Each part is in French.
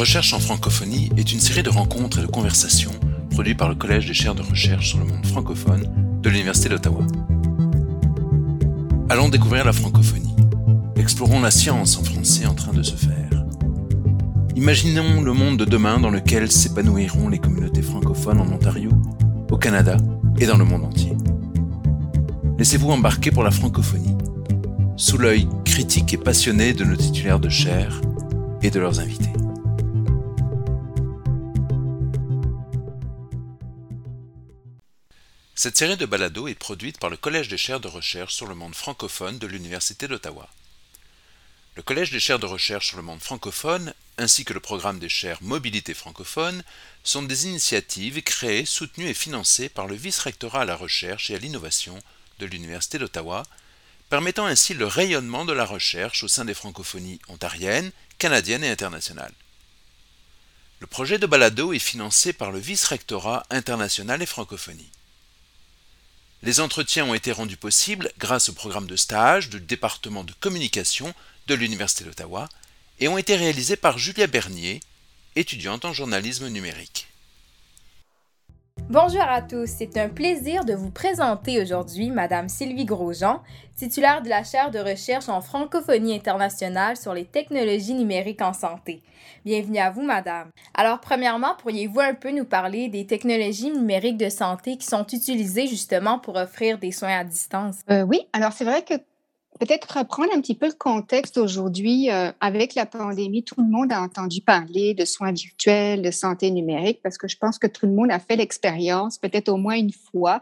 Recherche en francophonie est une série de rencontres et de conversations produites par le Collège des chaires de recherche sur le monde francophone de l'Université d'Ottawa. Allons découvrir la francophonie. Explorons la science en français en train de se faire. Imaginons le monde de demain dans lequel s'épanouiront les communautés francophones en Ontario, au Canada et dans le monde entier. Laissez-vous embarquer pour la francophonie, sous l'œil critique et passionné de nos titulaires de chaire et de leurs invités. Cette série de balados est produite par le Collège des chaires de recherche sur le monde francophone de l'Université d'Ottawa. Le Collège des chaires de recherche sur le monde francophone, ainsi que le programme des chaires Mobilité francophone, sont des initiatives créées, soutenues et financées par le vice-rectorat à la recherche et à l'innovation de l'Université d'Ottawa, permettant ainsi le rayonnement de la recherche au sein des francophonies ontariennes, canadiennes et internationales. Le projet de balado est financé par le vice-rectorat international et francophonie. Les entretiens ont été rendus possibles grâce au programme de stage du département de communication de l'Université d'Ottawa et ont été réalisés par Julia Bernier, étudiante en journalisme numérique. Bonjour à tous, c'est un plaisir de vous présenter aujourd'hui Madame Sylvie Grosjean, titulaire de la chaire de recherche en francophonie internationale sur les technologies numériques en santé. Bienvenue à vous, Madame. Alors, premièrement, pourriez-vous un peu nous parler des technologies numériques de santé qui sont utilisées justement pour offrir des soins à distance? Euh, oui, alors c'est vrai que peut-être reprendre un petit peu le contexte aujourd'hui. Euh, avec la pandémie, tout le monde a entendu parler de soins virtuels, de santé numérique, parce que je pense que tout le monde a fait l'expérience, peut-être au moins une fois,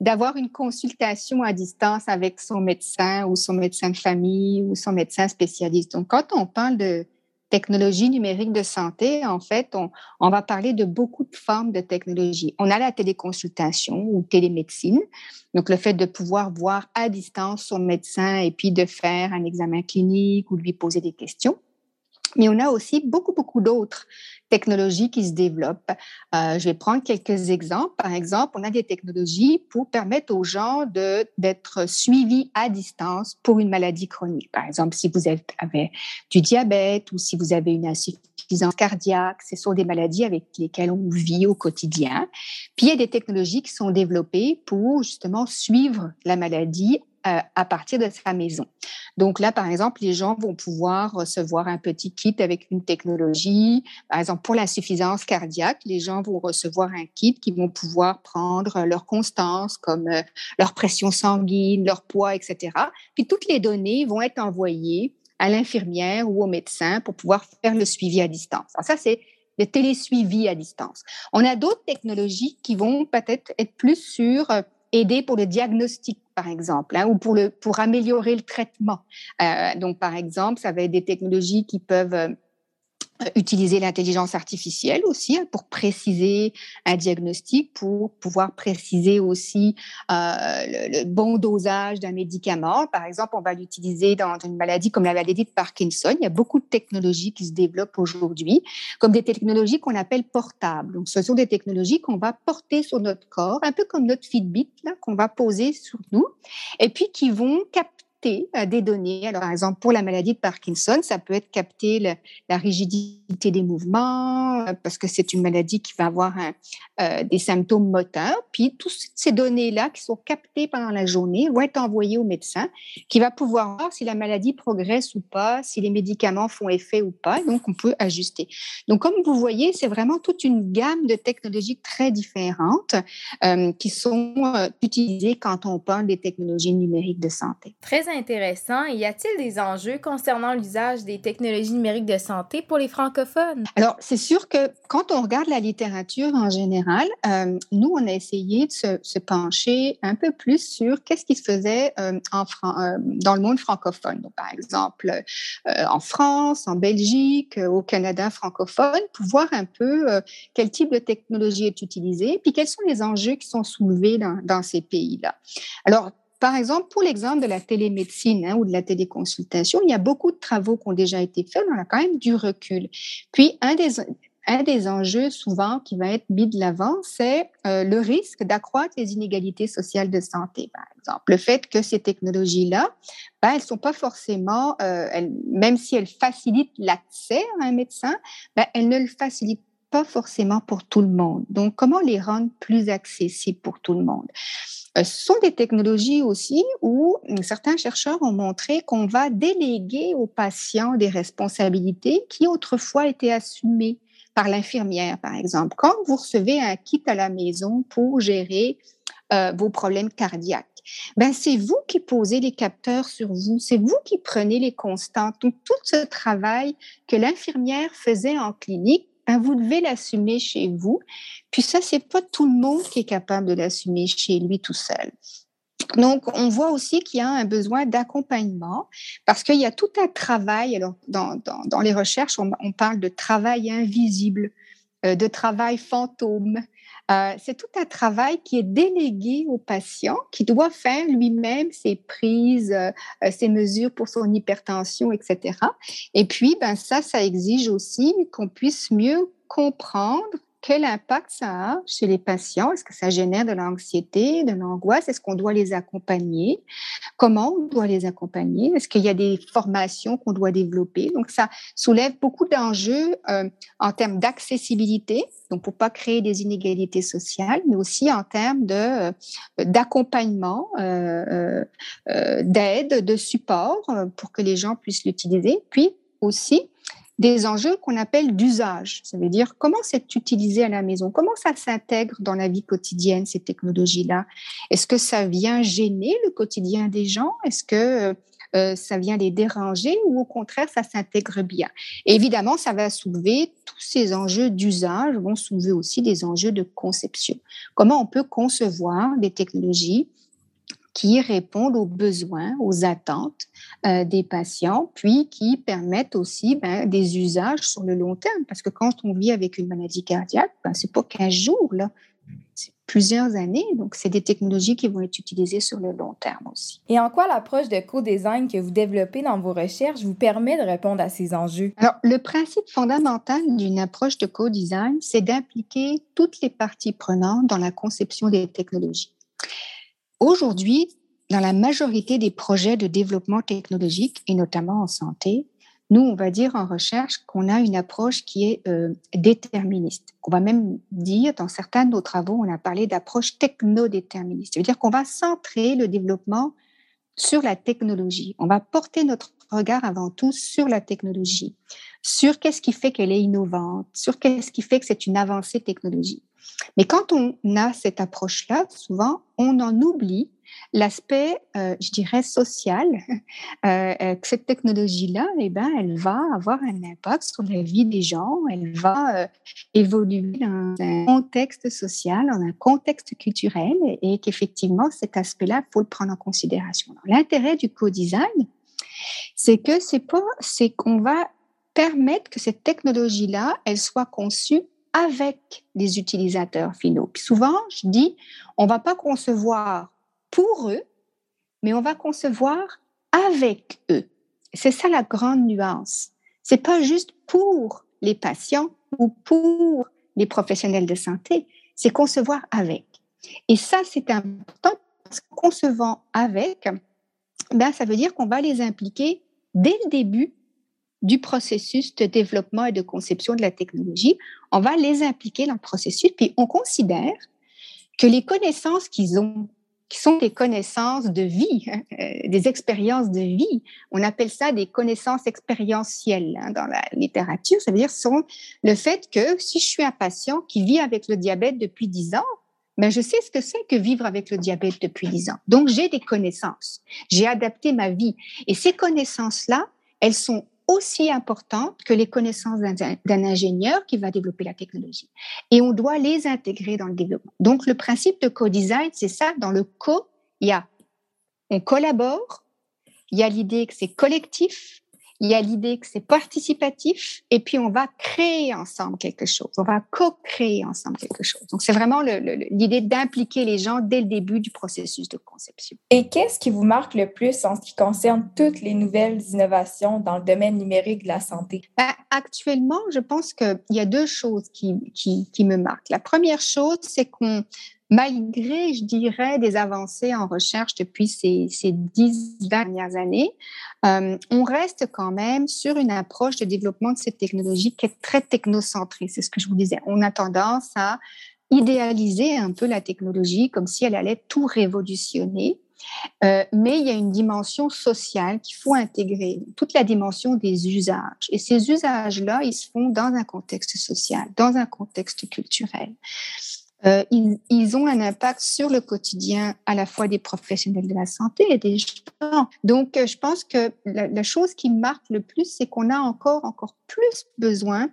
d'avoir une consultation à distance avec son médecin ou son médecin de famille ou son médecin spécialiste. Donc, quand on parle de technologie numérique de santé, en fait, on, va parler de beaucoup de formes de technologie. On a la téléconsultation ou télémédecine, donc le fait de pouvoir voir à distance son médecin et puis de faire un examen clinique ou lui poser des questions. Mais on a aussi beaucoup, beaucoup d'autres technologies qui se développent. Euh, je vais prendre quelques exemples. Par exemple, on a des technologies pour permettre aux gens d'être suivis à distance pour une maladie chronique. Par exemple, si vous avez du diabète ou si vous avez une insuffisance cardiaque, ce sont des maladies avec lesquelles on vit au quotidien. Puis il y a des technologies qui sont développées pour justement suivre la maladie à partir de sa maison. Donc là, par exemple, les gens vont pouvoir recevoir un petit kit avec une technologie. Par exemple, pour l'insuffisance cardiaque, les gens vont recevoir un kit qui vont pouvoir prendre leur constance, comme euh, leur pression sanguine, leur poids, etc. Puis toutes les données vont être envoyées à l'infirmière ou au médecin pour pouvoir faire le suivi à distance. Alors ça, c'est le télésuivi à distance. On a d'autres technologies qui vont peut-être être plus sur euh, aider pour le diagnostic, par exemple, hein, ou pour, le, pour améliorer le traitement. Euh, donc, par exemple, ça va être des technologies qui peuvent euh, utiliser l'intelligence artificielle aussi hein, pour préciser un diagnostic, pour pouvoir préciser aussi euh, le, bon dosage d'un médicament. Par exemple, on va l'utiliser dans une maladie comme la maladie de Parkinson. Il y a beaucoup de technologies qui se développent aujourd'hui, comme des technologies qu'on appelle portables. Donc, ce sont des technologies qu'on va porter sur notre corps, un peu comme notre Fitbit qu'on va poser sur nous, et puis qui vont capter euh, des données. Alors, par exemple, pour la maladie de Parkinson, ça peut être capter la rigidité des mouvements, euh, parce que c'est une maladie qui va avoir euh, des symptômes moteurs. Puis, toutes ces données-là qui sont captées pendant la journée vont être envoyées au médecin, qui va pouvoir voir si la maladie progresse ou pas, si les médicaments font effet ou pas. Donc, on peut ajuster. Donc, comme vous voyez, c'est vraiment toute une gamme de technologies très différentes qui sont utilisées quand on parle des technologies numériques de santé. Très intéressant. Y a-t-il des enjeux concernant l'usage des technologies numériques de santé pour les francophones? Alors, c'est sûr que quand on regarde la littérature en général, euh, nous, on a essayé de se, pencher un peu plus sur qu'est-ce qui se faisait euh, euh, dans le monde francophone. Donc, par exemple, en France, en Belgique, au Canada francophone, pour voir un peu quel type de technologie est utilisée, puis quels sont les enjeux qui sont soulevés dans, dans ces pays-là. Alors, par exemple, pour l'exemple de la télémédecine hein, ou de la téléconsultation, il y a beaucoup de travaux qui ont déjà été faits, on a quand même du recul. Puis, un des, un des enjeux souvent qui va être mis de l'avant, c'est euh, le risque d'accroître les inégalités sociales de santé, par exemple. Le fait que ces technologies-là, ben, elles ne sont pas forcément, euh, même si elles facilitent l'accès à un médecin, ben, elles ne le facilitent pas forcément pour tout le monde. Donc, comment les rendre plus accessibles pour tout le monde? Euh, ce sont des technologies aussi où certains chercheurs ont montré qu'on va déléguer aux patients des responsabilités qui autrefois étaient assumées par l'infirmière, par exemple. Quand vous recevez un kit à la maison pour gérer euh, vos problèmes cardiaques, ben c'est vous qui posez les capteurs sur vous, c'est vous qui prenez les constantes. tout ce travail que l'infirmière faisait en clinique, vous devez l'assumer chez vous. Puis ça, c'est pas tout le monde qui est capable de l'assumer chez lui tout seul. Donc, on voit aussi qu'il y a un besoin d'accompagnement parce qu'il y a tout un travail. Alors, dans, dans, les recherches, on, parle de travail invisible, euh, de travail fantôme. Euh, c'est tout un travail qui est délégué au patient, qui doit faire lui-même ses prises, euh, ses mesures pour son hypertension, etc. Et puis, ben ça, ça exige aussi qu'on puisse mieux comprendre quel impact ça a chez les patients? Est-ce que ça génère de l'anxiété, de l'angoisse? Est-ce qu'on doit les accompagner? Comment on doit les accompagner? Est-ce qu'il y a des formations qu'on doit développer? Donc, ça soulève beaucoup d'enjeux euh, en termes d'accessibilité, donc pour pas créer des inégalités sociales, mais aussi en termes euh, d'accompagnement, euh, d'aide, de support pour que les gens puissent l'utiliser. Puis aussi des enjeux qu'on appelle d'usage. Ça veut dire comment c'est utilisé à la maison, comment ça s'intègre dans la vie quotidienne, ces technologies-là. Est-ce que ça vient gêner le quotidien des gens? Est-ce que euh, ça vient les déranger ou au contraire, ça s'intègre bien? Évidemment, ça va soulever tous ces enjeux d'usage, vont soulever aussi des enjeux de conception. Comment on peut concevoir des technologies qui répondent aux besoins, aux attentes euh, des patients, puis qui permettent aussi ben, des usages sur le long terme. Parce que quand on vit avec une maladie cardiaque, ben, ce n'est pas 15 jours, là. c'est plusieurs années. Donc, c'est des technologies qui vont être utilisées sur le long terme aussi. Et en quoi l'approche de co-design que vous développez dans vos recherches vous permet de répondre à ces enjeux? Alors, le principe fondamental d'une approche de co-design, c'est d'impliquer toutes les parties prenantes dans la conception des technologies. Aujourd'hui, dans la majorité des projets de développement technologique, et notamment en santé, nous, on va dire en recherche qu'on a une approche qui est euh, déterministe. On va même dire, dans certains de nos travaux, on a parlé d'approche techno-déterministe. Ça veut dire qu'on va centrer le développement sur la technologie. On va porter notre regard avant tout sur la technologie, sur qu'est-ce qui fait qu'elle est innovante, sur qu'est-ce qui fait que c'est une avancée technologique. Mais quand on a cette approche-là, souvent, on en oublie l'aspect, euh, je dirais, social, euh, euh, que cette technologie-là, eh ben, elle va avoir un impact sur la vie des gens, elle va évoluer dans un contexte social, dans un contexte culturel, et qu'effectivement, cet aspect-là, il faut le prendre en considération. L'intérêt du co-design, c'est que c'est pas, c'est qu'on va permettre que cette technologie-là, elle soit conçue avec les utilisateurs finaux. Souvent, je dis, on va pas concevoir pour eux, mais on va concevoir avec eux. C'est ça la grande nuance. C'est pas juste pour les patients ou pour les professionnels de santé, c'est concevoir avec. Et ça, c'est important parce que concevant avec, ben, ça veut dire qu'on va les impliquer dès le début du processus de développement et de conception de la technologie. On va les impliquer dans le processus, puis on considère que les connaissances qu'ils ont, qui sont des connaissances de vie, hein, euh, des expériences de vie, on appelle ça des connaissances expérientielles hein, dans la littérature, ça veut dire sont le fait que si je suis un patient qui vit avec le diabète depuis 10 ans, ben je sais ce que c'est que vivre avec le diabète depuis 10 ans. Donc, j'ai des connaissances. J'ai adapté ma vie. Et ces connaissances-là, elles sont aussi importantes que les connaissances d'un ingénieur qui va développer la technologie. Et on doit les intégrer dans le développement. Donc, le principe de co-design, c'est ça. Dans le co, il y a, on collabore, il y a l'idée que c'est collectif, il y a l'idée que c'est participatif et puis on va créer ensemble quelque chose, on va co-créer ensemble quelque chose. Donc c'est vraiment l'idée d'impliquer les gens dès le début du processus de conception. Et qu'est-ce qui vous marque le plus en ce qui concerne toutes les nouvelles innovations dans le domaine numérique de la santé? Ben, actuellement, je pense qu'il y a deux choses qui, qui, qui me marquent. La première chose, c'est qu'on malgré, je dirais, des avancées en recherche depuis ces, dix dernières années, euh, on reste quand même sur une approche de développement de cette technologie qui est très technocentrée. C'est ce que je vous disais. On a tendance à idéaliser un peu la technologie comme si elle allait tout révolutionner. Euh, mais il y a une dimension sociale qu'il faut intégrer, toute la dimension des usages. Et ces usages-là, ils se font dans un contexte social, dans un contexte culturel. Euh, ils, ont un impact sur le quotidien à la fois des professionnels de la santé et des gens. Donc, euh, je pense que la, chose qui marque le plus, c'est qu'on a encore, encore plus besoin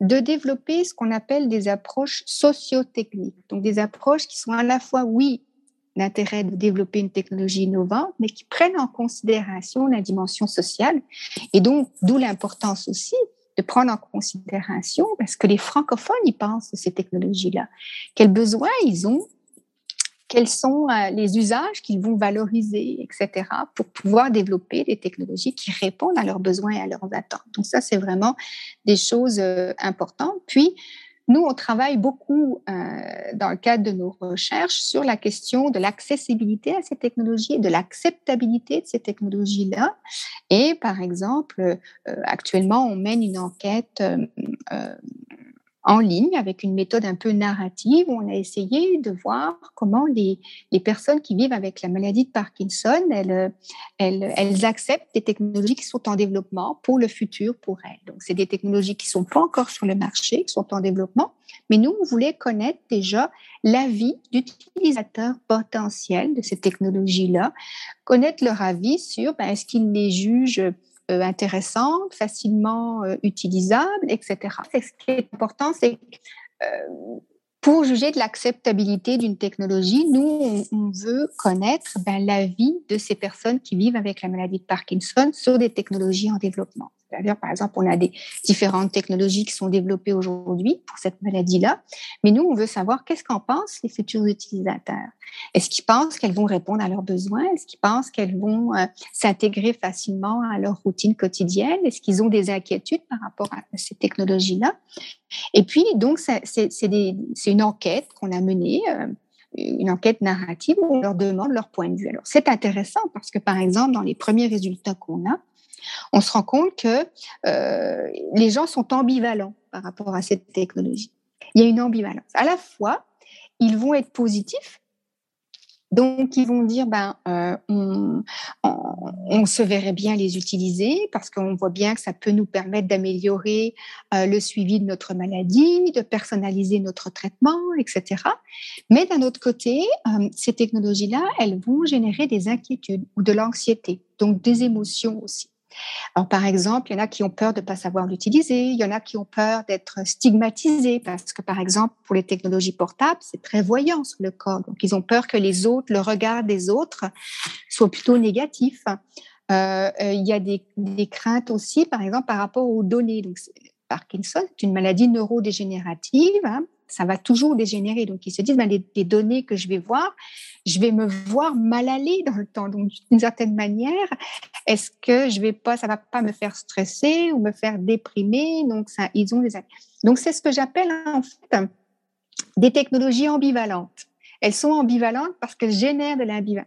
de développer ce qu'on appelle des approches socio-techniques. Donc, des approches qui sont à la fois, oui, l'intérêt de développer une technologie innovante, mais qui prennent en considération la dimension sociale. Et donc, d'où l'importance aussi de prendre en considération, parce que les francophones, ils pensent de ces technologies-là. Quels besoins ils ont, quels sont euh, les usages qu'ils vont valoriser, etc., pour pouvoir développer des technologies qui répondent à leurs besoins et à leurs attentes? Donc ça, c'est vraiment des choses euh, importantes. Puis, nous, on travaille beaucoup euh, dans le cadre de nos recherches sur la question de l'accessibilité à ces technologies, de l'acceptabilité de ces technologies-là. Et par exemple, euh, actuellement, on mène une enquête euh, en ligne avec une méthode un peu narrative on a essayé de voir comment les, personnes qui vivent avec la maladie de Parkinson, elles, elles, elles, acceptent des technologies qui sont en développement pour le futur pour elles. Donc, c'est des technologies qui sont pas encore sur le marché, qui sont en développement, mais nous, on voulait connaître déjà l'avis d'utilisateurs potentiels de ces technologies-là, connaître leur avis sur ben, est-ce qu'ils les jugent euh, intéressantes, facilement euh, utilisables, etc. ce qui est important, c'est euh, pour juger de l'acceptabilité d'une technologie, nous, on, veut connaître ben, l'avis de ces personnes qui vivent avec la maladie de Parkinson sur des technologies en développement. C'est-à-dire, par exemple, on a des différentes technologies qui sont développées aujourd'hui pour cette maladie-là, mais nous, on veut savoir qu'est-ce qu'en pensent les futurs utilisateurs. Est-ce qu'ils pensent qu'elles vont répondre à leurs besoins? Est-ce qu'ils pensent qu'elles vont euh, s'intégrer facilement à leur routine quotidienne? Est-ce qu'ils ont des inquiétudes par rapport à ces technologies-là? Et puis, donc, c'est une enquête qu'on a menée. Euh, une enquête narrative où on leur demande leur point de vue. Alors, c'est intéressant parce que, par exemple, dans les premiers résultats qu'on a, on se rend compte que euh, les gens sont ambivalents par rapport à cette technologie. Il y a une ambivalence. À la fois, ils vont être positifs, donc ils vont dire ben euh, on, se verrait bien les utiliser parce qu'on voit bien que ça peut nous permettre d'améliorer euh, le suivi de notre maladie, de personnaliser notre traitement, etc. Mais d'un autre côté, ces technologies-là, elles vont générer des inquiétudes ou de l'anxiété, donc des émotions aussi. Alors, par exemple, il y en a qui ont peur de ne pas savoir l'utiliser, il y en a qui ont peur d'être stigmatisés parce que, par exemple, pour les technologies portables, c'est très voyant sur le corps. Donc, ils ont peur que les autres, le regard des autres soit plutôt négatif. Euh, euh, il y a des, craintes aussi, par exemple, par rapport aux données. Donc, Parkinson, c'est une maladie neurodégénérative. Hein ça va toujours dégénérer. Donc, ils se disent, ben, les, données que je vais voir, je vais me voir mal aller dans le temps. Donc, d'une certaine manière, est-ce que je vais pas, ça va pas me faire stresser ou me faire déprimer? Donc, ils ont des. Donc, c'est ce que j'appelle en fait des technologies ambivalentes. Elles sont ambivalentes parce qu'elles génèrent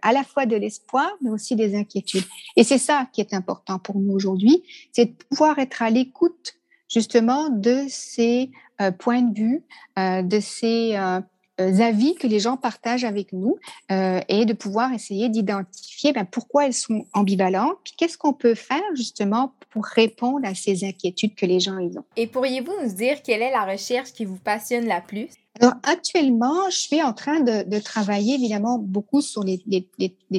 à la fois de l'espoir, mais aussi des inquiétudes. Et c'est ça qui est important pour nous aujourd'hui, c'est de pouvoir être à l'écoute justement de ces euh, points de vue, euh, de ces euh, avis que les gens partagent avec nous et de pouvoir essayer d'identifier ben, pourquoi elles sont ambivalentes, puis qu'est-ce qu'on peut faire justement pour répondre à ces inquiétudes que les gens ont. Et pourriez-vous nous dire quelle est la recherche qui vous passionne la plus? Alors, actuellement, je suis en train de, travailler évidemment beaucoup sur les,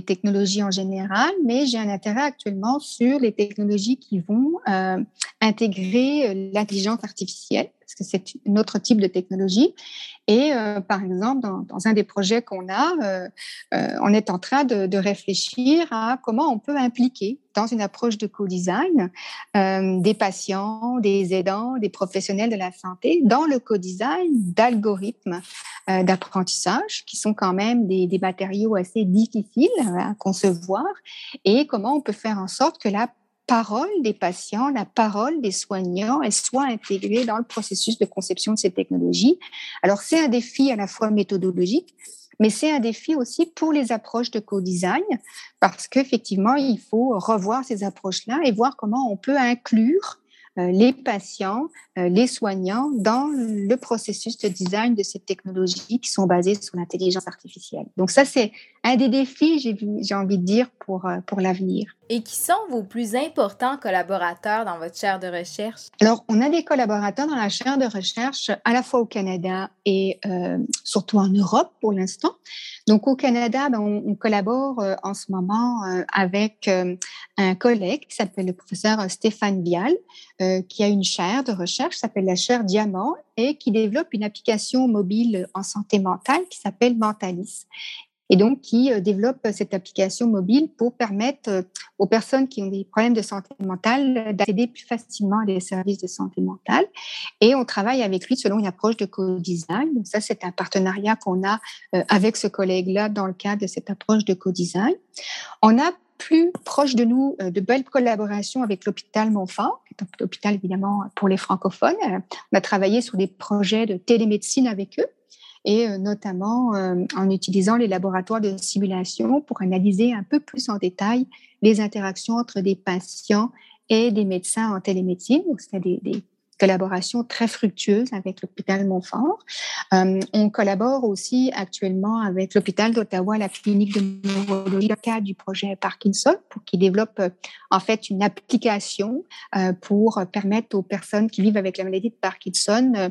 technologies en général, mais j'ai un intérêt actuellement sur les technologies qui vont intégrer l'intelligence artificielle parce que c'est un autre type de technologie. Et euh, par exemple, dans, un des projets qu'on a, euh, euh, on est en train de, réfléchir à comment on peut impliquer dans une approche de co-design des patients, des aidants, des professionnels de la santé dans le co-design d'algorithmes d'apprentissage qui sont quand même des, des matériaux assez difficiles à concevoir et comment on peut faire en sorte que la parole des patients, la parole des soignants, elle soit intégrée dans le processus de conception de ces technologies. Alors, c'est un défi à la fois méthodologique, mais c'est un défi aussi pour les approches de co-design, parce qu'effectivement, il faut revoir ces approches-là et voir comment on peut inclure euh, les patients, euh, les soignants dans le processus de design de ces technologies qui sont basées sur l'intelligence artificielle. Donc ça, c'est un des défis, j'ai envie de dire, pour, euh, pour l'avenir. Et qui sont vos plus importants collaborateurs dans votre chaire de recherche? Alors, on a des collaborateurs dans la chaire de recherche à la fois au Canada et surtout en Europe pour l'instant. Donc, au Canada, ben, on, collabore en ce moment avec un collègue qui s'appelle le professeur Stéphane Vial, qui a une chaire de recherche, qui s'appelle la chaire Diamant, et qui développe une application mobile en santé mentale qui s'appelle Mentalis et donc qui euh, développe cette application mobile pour permettre euh, aux personnes qui ont des problèmes de santé mentale d'accéder plus facilement à des services de santé mentale. Et on travaille avec lui selon une approche de co-design. Donc ça, c'est un partenariat qu'on a euh, avec ce collègue-là dans le cadre de cette approche de co-design. On a plus proche de nous de belles collaborations avec l'hôpital Montfort, qui est un hôpital évidemment pour les francophones. On a travaillé sur des projets de télémédecine avec eux et euh, notamment euh, en utilisant les laboratoires de simulation pour analyser un peu plus en détail les interactions entre des patients et des médecins en télémédecine. Donc, c'était des, des, collaborations très fructueuses avec l'hôpital Montfort. Euh, on collabore aussi actuellement avec l'hôpital d'Ottawa, la clinique de neurologie, le cas du projet Parkinson, pour qu'ils développe en fait une application pour permettre aux personnes qui vivent avec la maladie de Parkinson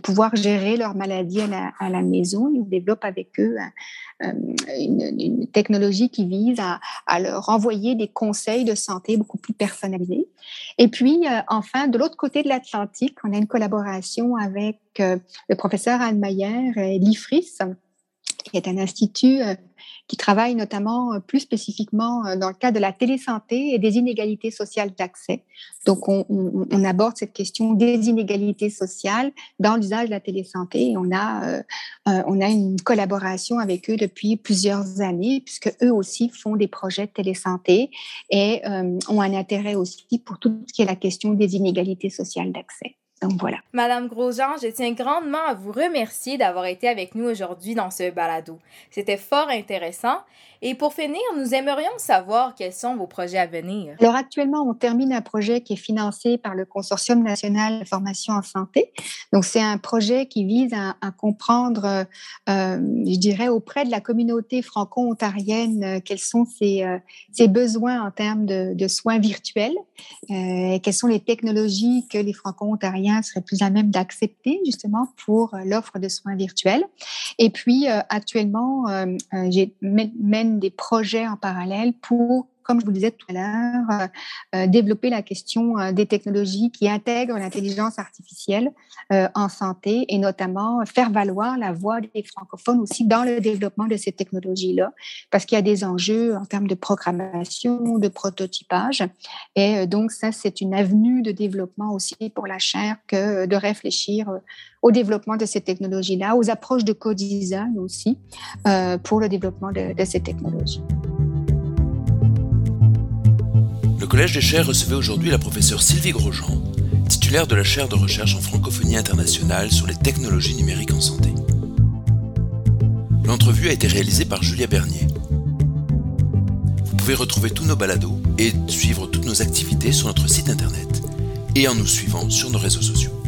pouvoir gérer leur maladie à la, maison. Ils développent avec eux euh, une, une, technologie qui vise à, leur envoyer des conseils de santé beaucoup plus personnalisés. Et puis, euh, enfin, de l'autre côté de l'Atlantique, on a une collaboration avec euh, le professeur Anne Mayer et l'IFRIS, qui est un institut qui travaille notamment euh, plus spécifiquement euh, dans le cadre de la télésanté et des inégalités sociales d'accès. Donc, on, aborde cette question des inégalités sociales dans l'usage de la télésanté. On a, euh, on a une collaboration avec eux depuis plusieurs années, puisque eux aussi font des projets de télésanté et ont un intérêt aussi pour tout ce qui est la question des inégalités sociales d'accès. Donc voilà. Madame Grosjean, je tiens grandement à vous remercier d'avoir été avec nous aujourd'hui dans ce balado. C'était fort intéressant et pour finir, nous aimerions savoir quels sont vos projets à venir. Alors actuellement, on termine un projet qui est financé par le Consortium national de formation en santé. Donc c'est un projet qui vise à, comprendre, euh, je dirais, auprès de la communauté franco-ontarienne, euh, quels sont ses, euh, ses, besoins en termes de, de soins virtuels, quelles sont les technologies que les franco-ontariens seraient plus à même d'accepter justement pour l'offre de soins virtuels. Et puis actuellement, j'ai mène des projets en parallèle pour comme je vous le disais tout à l'heure, euh, euh, développer la question euh, des technologies qui intègrent l'intelligence artificielle en santé et notamment faire valoir la voix des francophones aussi dans le développement de ces technologies-là, parce qu'il y a des enjeux en termes de programmation, de prototypage. Et donc, ça, c'est une avenue de développement aussi pour la chaire que de réfléchir au développement de ces technologies-là, aux approches de co-design aussi pour le développement de, de ces technologies. Collège des chaires recevait aujourd'hui la professeure Sylvie Grosjean, titulaire de la chaire de recherche en francophonie internationale sur les technologies numériques en santé. L'entrevue a été réalisée par Julia Bernier. Vous pouvez retrouver tous nos balados et suivre toutes nos activités sur notre site internet et en nous suivant sur nos réseaux sociaux.